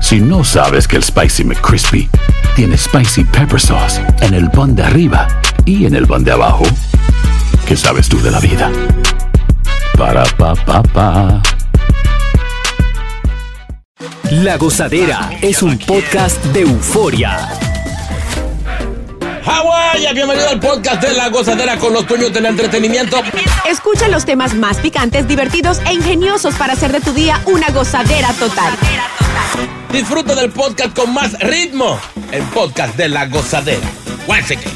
Si no sabes que el Spicy McCrispy tiene Spicy Pepper Sauce en el pan de arriba y en el pan de abajo, ¿qué sabes tú de la vida? Para, pa, pa, pa. La Gozadera es un podcast de euforia. Hawái, bienvenido al podcast de La Gozadera con los dueños del entretenimiento. Escucha los temas más picantes, divertidos e ingeniosos para hacer de tu día una gozadera total. Disfruta del podcast con más ritmo. El podcast de La Gozadera. Guáseque.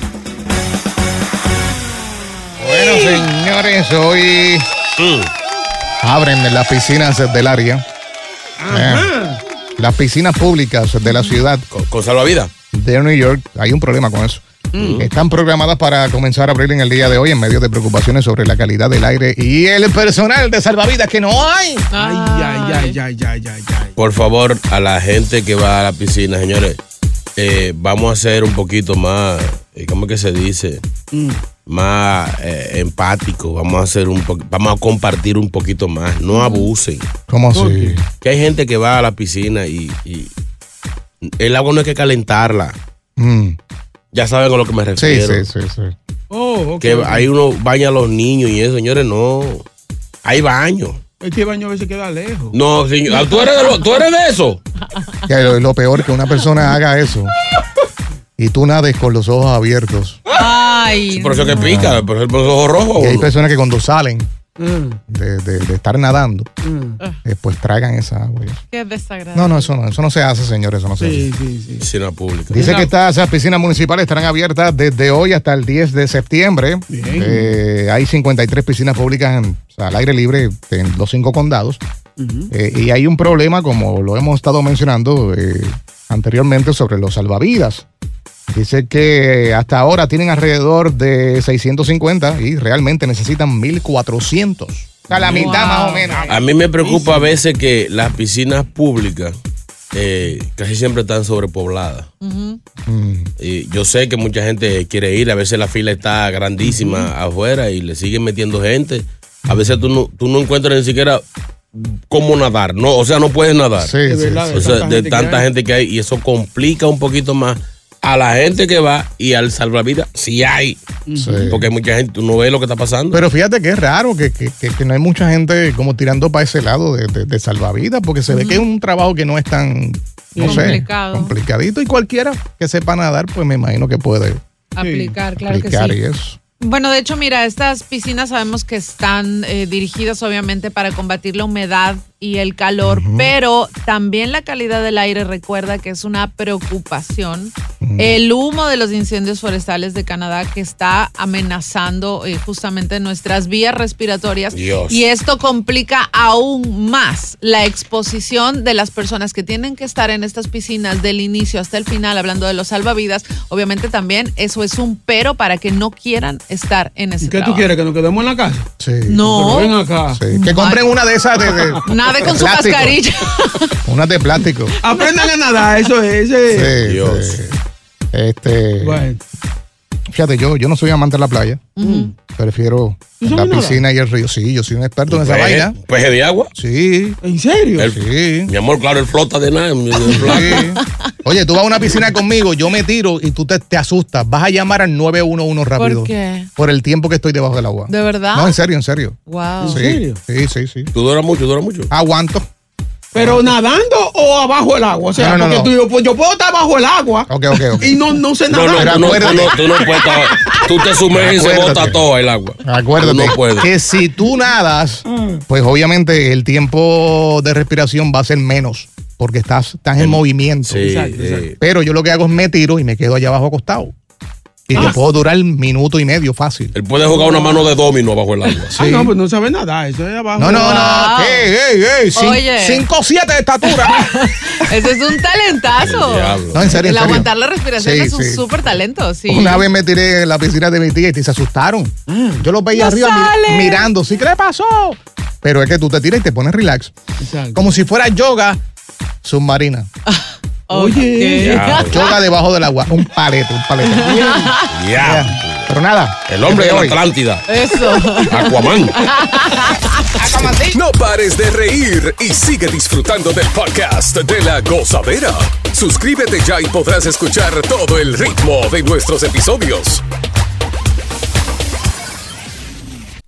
Bueno, señores, hoy abren las piscinas del área. Eh, las piscinas públicas de la ciudad Con, con salvavidas. de New York. Hay un problema con eso. Están programadas para comenzar a abrir en el día de hoy en medio de preocupaciones sobre la calidad del aire y el personal de salvavidas que no hay. Ay, ay, ay, ay, ay, ay, ay. Por favor, a la gente que va a la piscina, señores, eh, vamos a ser un poquito más, eh, ¿cómo que se dice? Más eh, empáticos. Vamos a hacer un vamos a compartir un poquito más. No abusen. ¿Cómo así? Que hay gente que va a la piscina y, y el agua no hay que calentarla. Mm, Ya saben a lo que me Sí, refiero. sí, sí, sí. Oh, ok. Que ahí uno baña a los niños y eso, señores, no. Hay baño. Es que el baño a veces queda lejos. No, señor. ¿Tú eres de, lo- ¿tú eres de eso? Que lo, lo peor que una persona haga eso y tú nades con los ojos abiertos. Ay. Por eso que pica, por ejemplo, los ojos rojos. Y hay personas que cuando salen Mm, de, de- de estar nadando, mm. eh, pues tragan esa agua. Qué desagradable. No, no, eso no, eso no se hace, señores, eso no se hace. Sí, sí, sí. Piscina pública. Dice que estas esas piscinas municipales estarán abiertas desde hoy hasta el 10 de septiembre. Bien. Eh, hay 53 piscinas públicas en- o sea, al aire libre en los cinco condados. Eh, y hay un problema, como lo hemos estado mencionando eh, anteriormente, sobre los salvavidas. Dice que hasta ahora tienen alrededor de 650 y realmente necesitan 1400. O sea, la mitad más o menos. A mí me preocupa a veces que las piscinas públicas eh, casi siempre están sobrepobladas. Mm. Y yo sé que mucha gente quiere ir, a veces la fila está grandísima afuera y le siguen metiendo gente. A veces tú no, tú no encuentras ni siquiera cómo nadar, no, o sea, no puedes nadar. Sí, De sí, verdad, sí. de O sea, tanta de tanta gente que hay y eso complica un poquito más a la gente que va y al salvavidas si hay. Sí. Porque hay mucha gente, tú no ves lo que está pasando. Pero fíjate que es raro que, que- que- que no hay mucha gente como tirando para ese lado de, de- de salvavidas, porque se ve que es un trabajo que no es tan, no Complicado. sé, complicadito. Y cualquiera que sepa nadar, pues me imagino que puede Aplicar, claro que sí. y eso. Bueno, de hecho, mira, estas piscinas sabemos que están eh, dirigidas obviamente para combatir la humedad y el calor, pero también la calidad del aire recuerda que es una preocupación. El humo de los incendios forestales de Canadá que está amenazando eh, justamente nuestras vías respiratorias Dios. y esto complica aún más la exposición de las personas que tienen que estar en estas piscinas del inicio hasta el final, hablando de los salvavidas. Obviamente también eso es un pero para que no quieran estar en ese ¿Y qué tú trabajo. quieres? ¿Que nos quedemos en la casa? Sí. No. Ven acá. Sí. Que compren una de esas de, de- Nade con su plástico. mascarilla. Una de plástico. Aprendan a nadar, eso es. ese- Sí, Dios. sí. Este, Bueno. fíjate, yo, yo no soy amante de la playa. Prefiero ¿Tú la piscina y el río. Sí, yo soy un experto en esa Peje- vaina. peje de agua. Sí, ¿En serio? El- sí. Mi amor, claro, él flota de nada. Sí. Oye, tú vas a una piscina conmigo, yo me tiro y tú te, te asustas. Vas a llamar al 911 rápido. ¿Por qué? Por el tiempo que estoy debajo del agua. ¿De verdad? No, en serio, en serio. Wow. Sí, serio? Sí, sí, sí. Tú duras mucho, dura mucho. Aguanto. ¿Pero nadando o abajo el agua? O sea, No, no, porque no. Tú, yo, pues, yo puedo estar bajo el agua y no, no sé nadar. tú no, tú acuérdate. no, tú no puedes estar- Tú te sumerges y se bota todo el agua. Acuérdate Tú no puedes. que si tú nadas, pues obviamente el tiempo de respiración va a ser menos porque estás, estás en movimiento. Sí, Exacto, sí. exacto. Pero yo lo que hago es me tiro y me quedo allá abajo acostado. Y te puedo durar minuto y medio fácil. Él puede jugar una mano de domino bajo el agua. Ah, no, pues no sabe nada. Eso es abajo. No, no, no. ¡Ey, ey, ey! Cin- Oye. 5'7 de estatura. Ese es un talentazo. No, en serio, en El serio. aguantar la respiración Sí, es un sí. súper talento, sí. Una vez me tiré en la piscina de mi tía y se asustaron. Yo los veía No arriba mi- mirando. ¿Sí qué le pasó? Pero es que tú te tiras y te pones relax. Exacto. Como si fuera yoga submarina. Oye. Ya. Yoga debajo del agua. Un palete, un palete. Ya. Pero nada. El hombre de la hoy. Atlántida. Eso. Aquaman. No pares de reír y sigue disfrutando del podcast de la gozadera. Suscríbete ya y podrás escuchar todo el ritmo de nuestros episodios.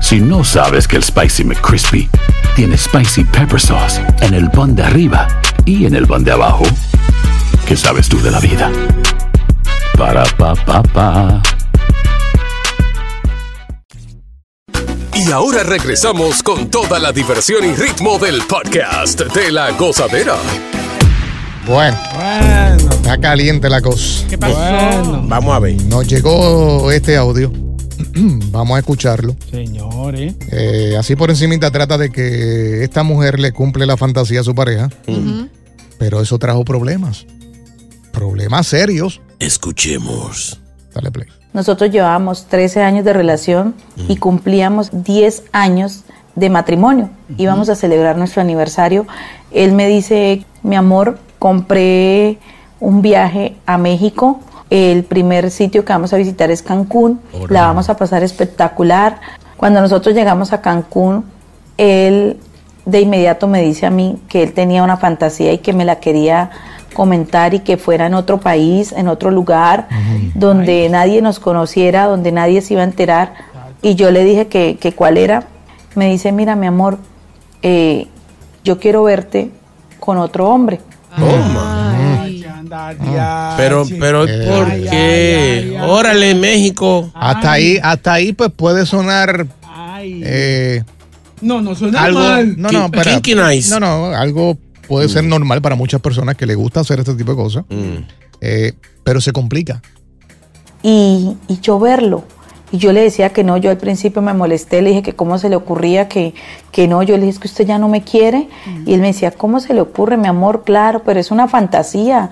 Si no sabes que el Spicy McCrispy tiene Spicy Pepper Sauce en el pan de arriba y en el pan de abajo, ¿qué sabes tú de la vida? Para, pa, pa, pa. Y ahora regresamos con toda la diversión y ritmo del podcast de la gozadera. Bueno, Bueno. está caliente la cosa. ¿Qué pasó? Vamos a ver. Nos llegó este audio. Vamos a escucharlo. Señores. Eh, así por encimita trata de que esta mujer le cumple la fantasía a su pareja, pero eso trajo problemas. Problemas serios. Escuchemos. Dale play. Nosotros llevábamos 13 años de relación y cumplíamos 10 años de matrimonio. Íbamos a celebrar nuestro aniversario. Él me dice, mi amor, compré un viaje a México. El primer sitio que vamos a visitar es Cancún. La vamos a pasar espectacular. Cuando nosotros llegamos a Cancún, él de inmediato me dice a mí que él tenía una fantasía y que me la quería comentar y que fuera en otro país, en otro lugar, donde nadie nos conociera, donde nadie se iba a enterar. Y yo le dije que, que cuál era. Me dice, mira mi amor, eh, yo quiero verte con otro hombre. Pero, sí. pero, Eh. ¿por qué? Órale, México. Hasta ahí, hasta ahí, pues puede sonar eh, no, no suena algo. mal. No, no, nice. No, no, algo puede ser normal para muchas personas que les gusta hacer este tipo de cosas, Mm. eh, pero se complica. y, y yo verlo. Y yo le decía que no, yo al principio me molesté, le dije que cómo se le ocurría que, que no, yo le dije es que usted ya no me quiere. Y él me decía, ¿cómo se le ocurre, mi amor? Claro, pero es una fantasía.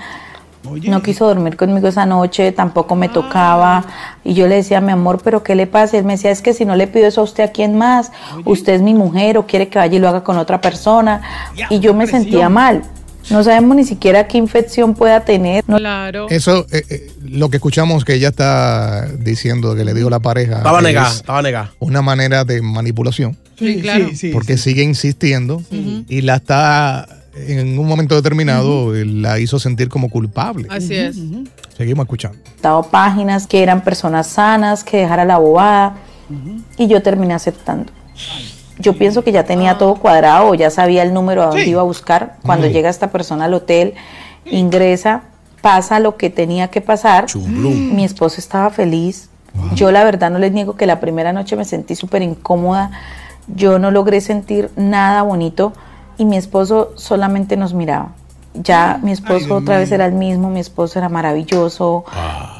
Oye. No quiso dormir conmigo esa noche, tampoco me tocaba. Y yo le decía, mi amor, ¿pero qué le pasa? Y él me decía, es que si no le pido eso a usted, ¿a quién más? Usted es mi mujer o quiere que vaya y lo haga con otra persona. Ya, y yo me presión. sentía mal. No sabemos ni siquiera qué infección pueda tener. No- Claro. Eso, eh, eh, lo que escuchamos que ella está diciendo que le dijo la pareja. Estaba es negada, estaba negada. Una manera de manipulación, Sí, Sí, claro. sí, sí, porque sí. sigue insistiendo y la está, en un momento determinado, eh, la hizo sentir como culpable. Así es. Seguimos escuchando. dado páginas que eran personas sanas, que dejara la bobada y yo terminé aceptando. Yo pienso que ya tenía todo cuadrado, o ya sabía el número a dónde Sí. iba a buscar. Cuando llega esta persona al hotel, ingresa, pasa lo que tenía que pasar. Chumblum. Mi esposo estaba feliz. Yo la verdad no les niego que la primera noche me sentí súper incómoda. Yo no logré sentir nada bonito y mi esposo solamente nos miraba. Ya mi esposo otra vez era el mismo, mi esposo era maravilloso,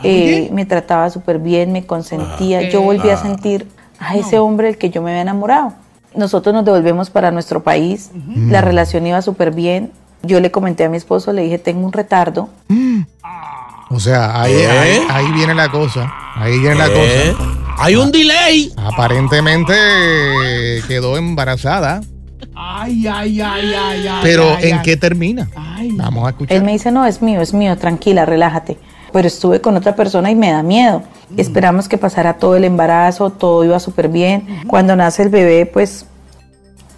eh, me trataba súper bien, me consentía. Yo volví a sentir a ese hombre del que yo me había enamorado. Nosotros nos devolvemos para nuestro país, la relación iba súper bien. Yo le comenté a mi esposo, le dije, tengo un retardo, O sea, ahí, ¿Eh? ahí, ahí viene la cosa. Ahí viene la ¿Eh? cosa. Hay un delay. Aparentemente quedó embarazada, Ay, ay, ay, ay, ay. pero ay, ¿en ay. qué termina? Ay. Vamos a escuchar. Él me dice, no, es mío, es mío, tranquila, relájate. Pero estuve con otra persona y me da miedo. Esperamos que pasara todo el embarazo, todo iba súper bien. Cuando nace el bebé, pues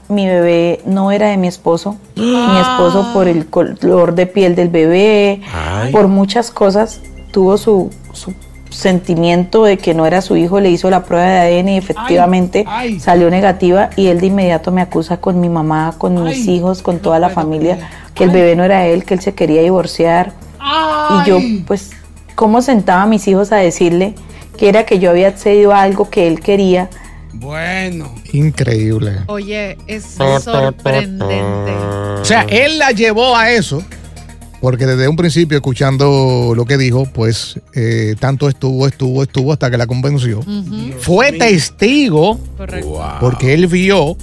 mi bebé no era de mi esposo. Mi esposo por el color de piel del bebé, Ay. por muchas cosas, tuvo su, su sentimiento de que no era su hijo, le hizo la prueba de ADN y efectivamente Ay, ay. salió negativa y él de inmediato me acusa con mi mamá, con mis Ay, hijos, con toda la familia, creer. que el bebé no era él, que él se quería divorciar. Y yo, pues, ¿cómo sentaba a mis hijos a decirle que era que yo había accedido a algo que él quería? Bueno. Increíble. Oye, es sorprendente. O sea, él la llevó a eso, porque desde un principio, escuchando lo que dijo, pues eh, tanto estuvo, estuvo, estuvo hasta que la convenció. Fue testigo, Correcto. porque él vio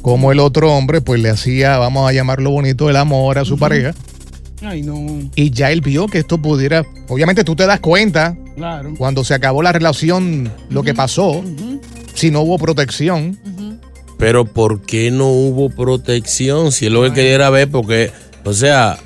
cómo el otro hombre, pues le hacía, vamos a llamarlo bonito, el amor a su pareja. Ay, no. Y ya él vio que esto pudiera. Obviamente tú te das cuenta Claro. cuando se acabó la relación, lo que pasó, si no hubo protección. Pero ¿por qué no hubo protección? Si él lo que quería era ver, porque, o sea,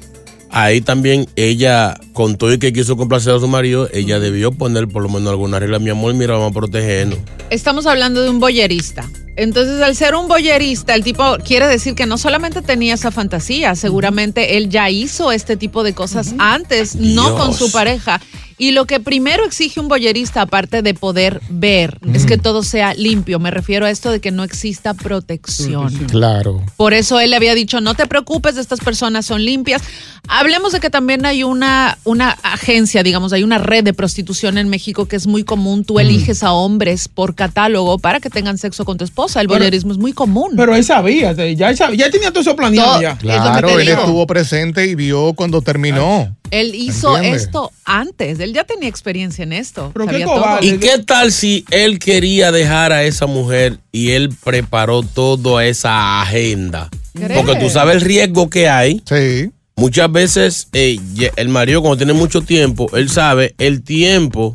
ahí también ella, con todo y que quiso complacer a su marido, ella debió poner por lo menos alguna regla. Mi amor, mira, vamos a protegernos. Estamos hablando de un boyerista. Entonces, al ser un boyerista, el tipo quiere decir que no solamente tenía esa fantasía, seguramente él ya hizo este tipo de cosas antes, no con su pareja. Y lo que primero exige un boyerista, aparte de poder ver, es que todo sea limpio. Me refiero a esto de que no exista protección. Claro. Por eso él le había dicho, no te preocupes, estas personas son limpias. Hablemos de que también hay una, una agencia, digamos, hay una red de prostitución en México que es muy común. Tú eliges a hombres por catálogo para que tengan sexo con tu esposa. El voyeurismo es muy común. Pero él sabía, ya, él sabía, ya tenía todo eso planeado Todo- ya. Claro, él digo. estuvo presente y vio cuando terminó. Él hizo ¿Entiendes? esto antes. Él ya tenía experiencia en esto. Pero qué sabía cobarde. todo. ¿Y qué tal si él quería dejar a esa mujer y él preparó toda esa agenda? ¿Crees? Porque tú sabes el riesgo que hay. Sí. Muchas veces eh, el marido cuando tiene mucho tiempo, él sabe el tiempo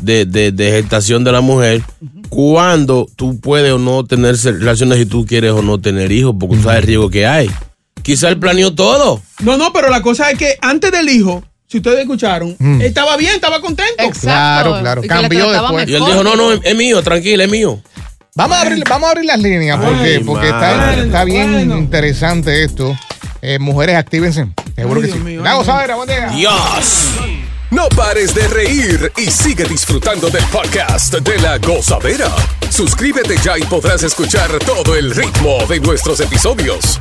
de, de- de gestación de la mujer, cuando tú puedes o no tener relaciones si tú quieres o no tener hijos, porque tú sabes el riesgo que hay. Quizá él planeó todo. No, no, pero la cosa es que antes del hijo, si ustedes escucharon, Mm. estaba bien, estaba contento. Exacto. Claro, claro. Y Cambió después. Y él dijo, no, no, es, es mío, tranquila, es mío. Vamos a abrir, vamos a abrir las líneas porque, Ay, porque está, bien Bueno. interesante esto. Eh, mujeres, actívense. Seguro Ay, que sí. Dios ay, gozadera, buen día. Dios. No pares de reír y sigue disfrutando del podcast de la gozadera. Suscríbete ya y podrás escuchar todo el ritmo de nuestros episodios.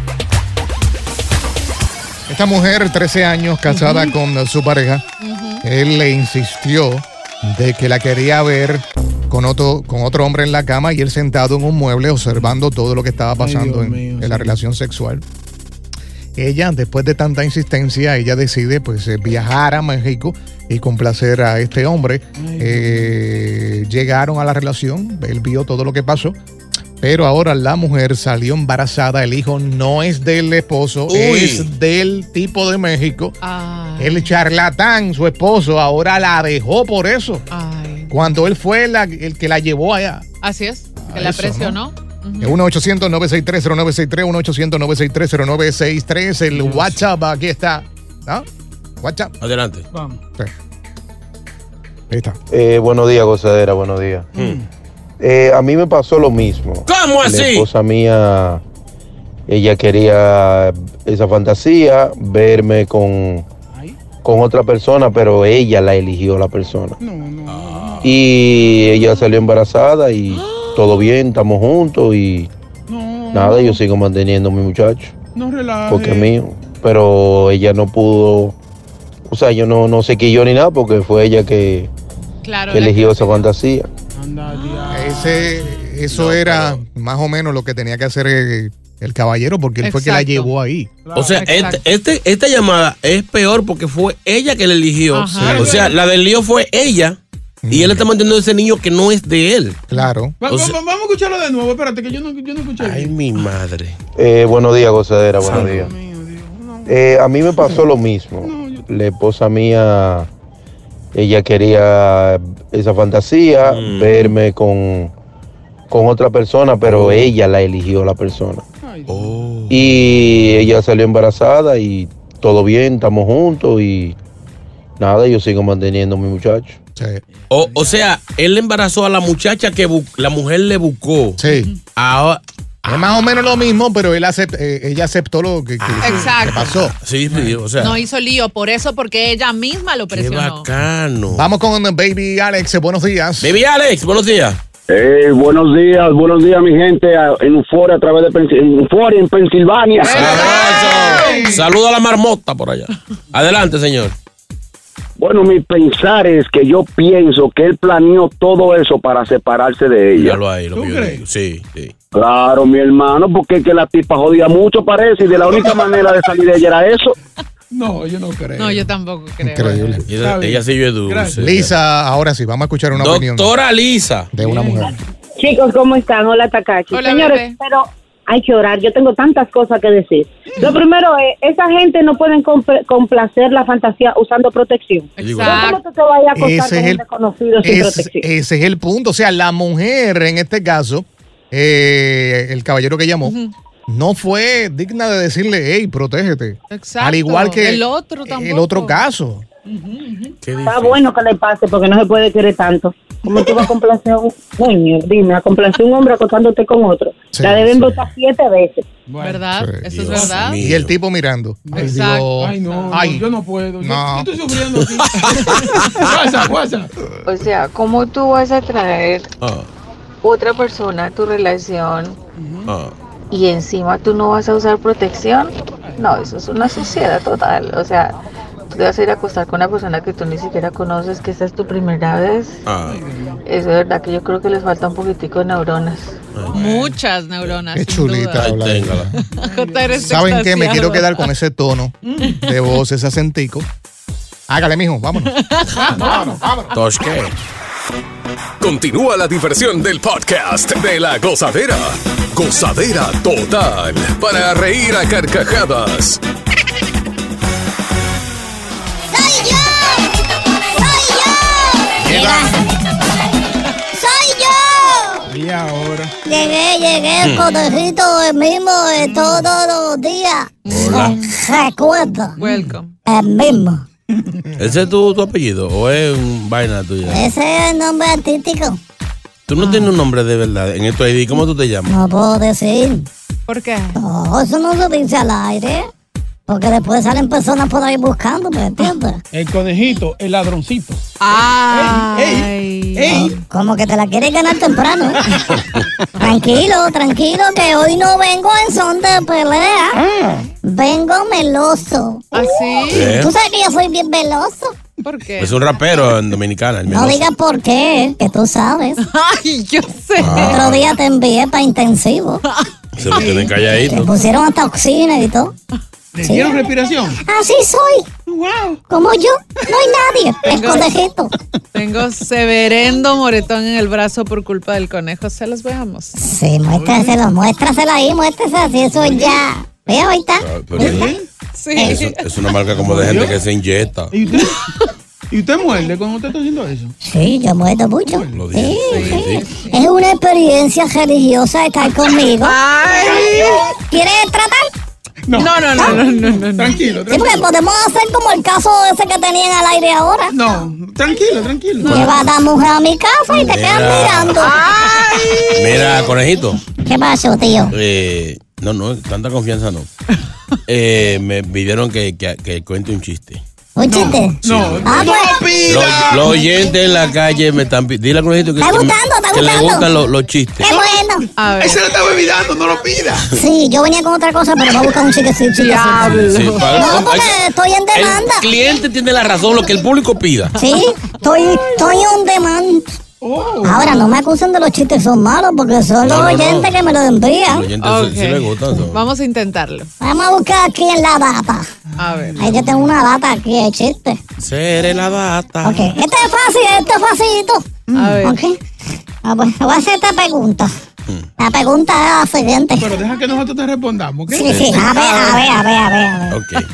Esta mujer, 13 años, casada con su pareja, él le insistió de que la quería ver con otro, con otro hombre en la cama y él sentado en un mueble observando todo lo que estaba pasando en, mío, en la relación sexual. Ella, después de tanta insistencia, ella decide pues eh, viajar a México y complacer a este hombre. Eh, llegaron a la relación, él vio todo lo que pasó. Pero ahora la mujer salió embarazada, el hijo no es del esposo, Uy. es del tipo de México. Ay, El charlatán, su esposo, ahora la dejó por eso. ay. Cuando él fue la- el que la llevó allá. Así es, que la eso, presionó. 1-800-963-0963, 1-800-963-0963, el WhatsApp, aquí está. ¿No? WhatsApp. Adelante. Vamos. Sí. Ahí está. Eh, buenos días, gozadera, buenos días. Eh, a mí me pasó lo mismo. ¿Cómo La así? esposa mía, ella quería esa fantasía, verme con, con otra persona, pero ella la eligió la persona. No, no, no. Y ella salió embarazada y todo bien, estamos juntos y No, nada, yo sigo manteniendo a mi muchacho no relaje. porque es mío. Pero ella no pudo, o sea, yo no, no sé qué yo ni nada porque fue ella que, Claro. que la eligió que- esa fantasía. Anda, eso No, era pero- más o menos lo que tenía que hacer el, el caballero, porque él fue que la llevó ahí. Claro. O sea, este, este- esta llamada es peor porque fue ella que la eligió. Ajá. O sea, la del lío fue ella y él está manteniendo ese niño que no es de él. Claro. Va- o va- sea- vamos a escucharlo de nuevo. Espérate, que yo no, yo no escuché. Ay, bien. mi madre. Eh, buenos días, gozadera, buenos días. Dios mío, Dios. No. Eh, a mí me pasó lo mismo. No, yo- La esposa mía, ella quería esa fantasía, Mm. verme con, con otra persona, pero ella la eligió la persona. Ay, Oh. Y ella salió embarazada y todo bien, estamos juntos y nada, yo sigo manteniendo a mi muchacho. Sí. O, o sea, él embarazó a la muchacha que la mujer le buscó. Sí. Ahora, Es más o menos lo mismo, pero él acept- eh, ella aceptó lo que, que- Exacto. que pasó. Sí, sí, o sea. No hizo lío por eso, porque ella misma lo qué presionó. bacano. Vamos con Baby Alex. Buenos días. Baby Alex, buenos días. Eh, buenos días, buenos días, mi gente, en Euforia, a través de Pensil- en Euforia, en Pensilvania. Saluda a la marmota por allá. Adelante, señor. Bueno, mi pensar es que yo pienso que él planeó todo eso para separarse de ella. Ahí, lo yo digo. Sí, sí. Claro, mi hermano, porque es que la tipa jodía mucho, parece, y de la única manera de salir de ella era eso. No, yo no creo. No, yo tampoco creo. Increíble. Ella, ella sí es dulce. Lisa, ahora sí, vamos a escuchar una opinión Doctora Lisa. de una mujer. Chicos, ¿cómo están? Hola, Takachi. Hola, Señores, bebé. pero hay que orar. Yo tengo tantas cosas que decir. Lo primero es, esa gente no pueden compl- complacer la fantasía usando protección. Exacto. ¿Cómo tú te vayas a acostar Ese con es un el- desconocido sin Es- protección? ese es el punto. O sea, la mujer, en este caso, eh, el caballero que llamó, no fue digna de decirle, hey, protégete. Exacto. Al igual que el otro tampoco. el otro caso. Está bueno que le pase porque no se puede querer tanto. ¿Cómo tú vas a complacer a un coño? Dime, a complacer a un hombre acostándote con otro. Sí, la deben sí. votar siete veces. ¿Verdad? Sí. Eso es verdad. mío. Y el tipo mirando. Ay, Exacto. Dios. Ay, no, Ay. no, yo no puedo. Yo- No. Yo, estoy sufriendo aquí. WhatsApp, WhatsApp. O sea, ¿cómo tú vas a traer Ah, otra persona tu relación ah. y encima tú no vas a usar protección? No, eso es una sociedad total. O sea, tú te vas a ir a acostar con una persona que tú ni siquiera conoces, que esta es tu primera vez. ah. Es de verdad que yo creo que les falta un poquitico de neuronas. Muchas neuronas. Qué chulita. ¿Saben qué? Me quiero quedar con ese tono de voz, ese acentico. Hágale, mijo, vámonos. vámonos, vámonos. Tosque. Continúa la diversión del podcast de la gozadera. Gozadera total. Para reír a carcajadas. ¡Soy yo! Y ahora. Llegué, llegué, Hmm. el conejito el mismo de todos los días. Hola. Recuerda, Welcome. el mismo. ¿Ese es tu, tu apellido o es un vaina tuya? Ese es el nombre artístico. Tú no tienes un nombre de verdad en tu ID. ¿Cómo tú te llamas? No puedo decir. ¿Por qué? No, eso no se dice al aire. Porque después salen personas por ahí buscando, ¿me entiendes? El conejito, el ladroncito. Ay. ¡Ey! Como que te la quieres ganar temprano. tranquilo, tranquilo, que hoy no vengo en son de pelea. Vengo meloso. ¿Así? ¿Eh? Tú sabes que yo soy bien veloso. ¿Por qué? Es un rapero en Dominicana. El No digas por qué, que tú sabes. Ay, yo sé. Otro día te envié para intensivo. Se lo tienen Te calladito. pusieron hasta oxígeno y todo. ¿Le Sí. dieron respiración? Así soy. ¡Wow! Como yo. No hay nadie. El Tengo- conejito. Tengo severendo moretón en el brazo por culpa del conejo. Se los veamos. Sí, muéstraselo, muéstraselo ahí, muéstraselo así, eso ya. Ve ahorita. Ah, pero es, Sí. es una marca como de gente que se inyecta. ¿Y usted, ¿Y usted muerde cuando usted está haciendo eso? Sí, yo muerdo mucho. Lo Sí, sí. Es una experiencia religiosa estar conmigo. Ay. ¿Quieres tratar? No, no, no, no, no, no, no. Tranquilo, Sí, porque tranquilo. podemos hacer como el caso ese que tenían al aire ahora. No, tranquilo, tranquilo. Lleva a la mujer a mi casa y te quedas Mira. mirando. Mira, conejito. ¿Qué pasó, tío? Eh, no, no, tanta confianza no. Eh, me pidieron que, que, que cuente un chiste. ¿Un chiste? No, Ah, no pues. lo pida. Los, los oyentes en la calle me están pidiendo. Dile a conejito que, Está que- gustando, está que le gustando. gustan los, los chistes. ¡Qué bueno! A ver. Él se lo está olvidando, no lo pida. Sí, yo venía con otra cosa, pero voy a buscar un chistecito. Sí, para- No, porque estoy en demanda. El cliente tiene la razón, lo que el público pida. Sí, estoy, estoy on demand. Oh. Ahora, no me acusen de los chistes son malos, porque son los No, no, no. oyentes que me los Los envían. oyentes sí- sí son. Vamos a intentarlo. Vamos a buscar aquí en la data. A ver. Ahí yo tengo una data aquí de chiste. Seré la data. Ok, este es fácil, este es facilito. A ver. Ok. Ah, pues, voy a hacer esta pregunta. La pregunta es la siguiente. Pero deja que nosotros te respondamos, ¿ok? Sí, sí, a ver, a ver, a ver, a ver, a ver. Ok.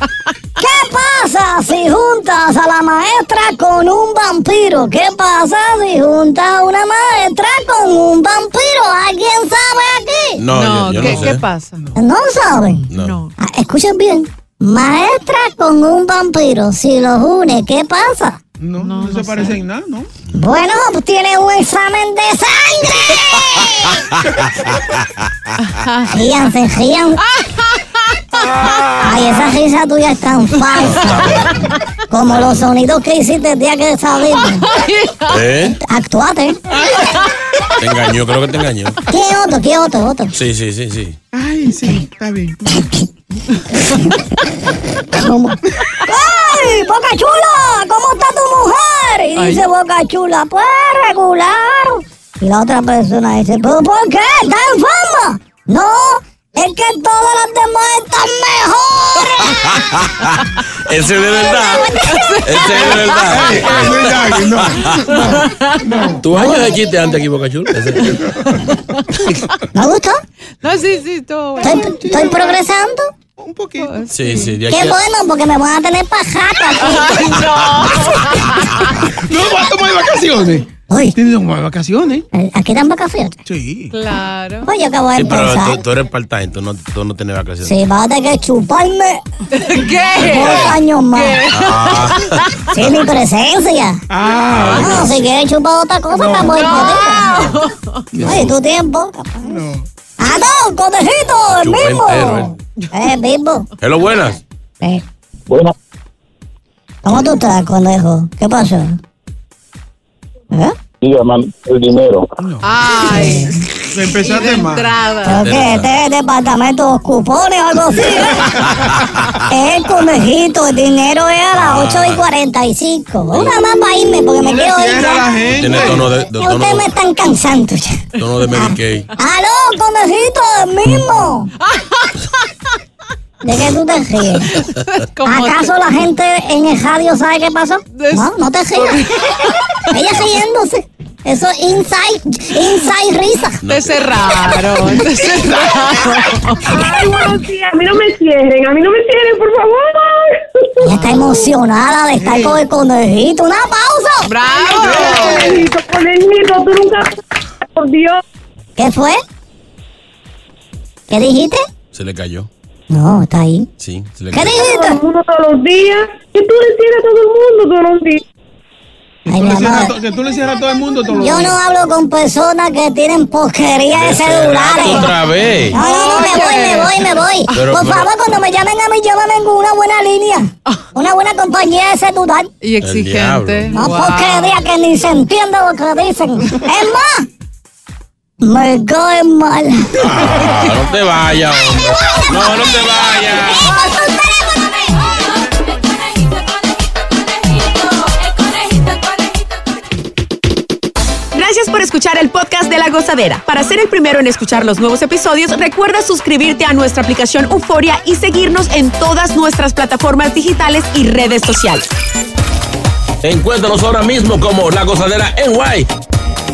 ¿Qué pasa si juntas a la maestra con un vampiro? ¿Qué pasa si juntas a una maestra con un vampiro? ¿Alguien sabe aquí? No, yo, yo ¿qué, no sé. ¿qué pasa? ¿No saben? No. No. Ah, escuchen bien. Maestra con un vampiro. Si los une, ¿qué pasa? No, no, se parecen en nada, ¿no? Bueno, pues tiene un examen de sangre. Ríanse, rían. Ay, esa risa tuya es tan falsa. Como los sonidos que hiciste el día que salimos. ¿Eh? Actuate. Te engañó, creo que te engañó. ¿Quién otro? ¿Quién otro? Otro. Sí, sí, sí, sí. Ay, sí, está bien. ¿Cómo? ¡Ay, Boca Chula! ¿Cómo está tu mujer? Y Ay. dice Boca Chula, pues regular. Y la otra persona dice, ¿pero por qué? ¿Está enferma? No, es que todas las demás están mejores. Ese es de verdad. Ese es de verdad. ¿Tú años de chiste antes aquí, Boca Chula? ¿Me gustó? No, sí, sí, todo bueno. ¿Estoy, estoy progresando? Un poquito. Sí, sí, de Qué aquí a- bueno, porque me van a tener pajata. Ay, No, vas a tomar vacaciones. Uy. Tienes vacaciones. ¿Aquí dan vacaciones? Sí. Claro. Pues yo acabo de Sí, pero empezar. tú, tú eres part-time, tú no, tú no tienes vacaciones. Sí, vas a tener que chuparme ¿Qué? dos años más. Ah. Sin mi presencia. Ah, No, si quieres chupar otra cosa, me voy por Oye, tu tiempo. no. ¡Ah, no! ¡Conejito! ¡El mismo! entero, Eh, mismo. Hello, buenas. Eh, Bueno, ¿Cómo tú estás, conejo? ¿Qué pasó? ¿Eh? dígame el dinero. Ay, Empezaste mal. entrada. ¿Pero qué? ¿Este es departamento de los cupones o algo así? ¿eh? es el conejito, el dinero es a las 8 y 45. Una más para irme porque me quiero ir ya. Tiene tono de, de- tono, Ustedes me están cansando ya. tono de Medicaid. ¡Aló, conejito, el mismo! ¿De qué tú te ríes? ¿Cómo ¿Acaso la gente en el radio sabe qué pasó? No, no te rías. Ella riéndose. Eso es inside, inside risa. Te cerraron, te cerraron. Ay, buenos días. A mí no me cierren, a mí no me cierren, por favor. Ella está emocionada de estar con el conejito. ¡Una pausa! ¡Bravo! Conejito, conejito, tú nunca. Por Dios. ¿Qué fue? ¿Qué dijiste? Se le cayó. No, está ahí. Sí, se le ¿Qué. Todo dijiste? mundo todos los días. Que tú le cierras a todo el mundo todos los días. Ay, Tú cierras Que tú le cierras a todo el mundo todos los Yo días. no hablo con personas que tienen porquería de celulares. Otra vez. No, no, no, me voy, me voy, me voy. Pero- Por pero- favor, cuando me llamen a mí, llámame con una buena línea. Una buena compañía de celular. Y exigente. No Wow. porquería que ni se entiende lo que dicen. Es más, me cae mal. Ah, no te vayas, hombre. No, no te vayas. Gracias por escuchar el podcast de La Gozadera. Para ser el primero en escuchar los nuevos episodios, recuerda suscribirte a nuestra aplicación Euforia y seguirnos en todas nuestras plataformas digitales y redes sociales. Encuéntranos ahora mismo como La Gozadera en Guay.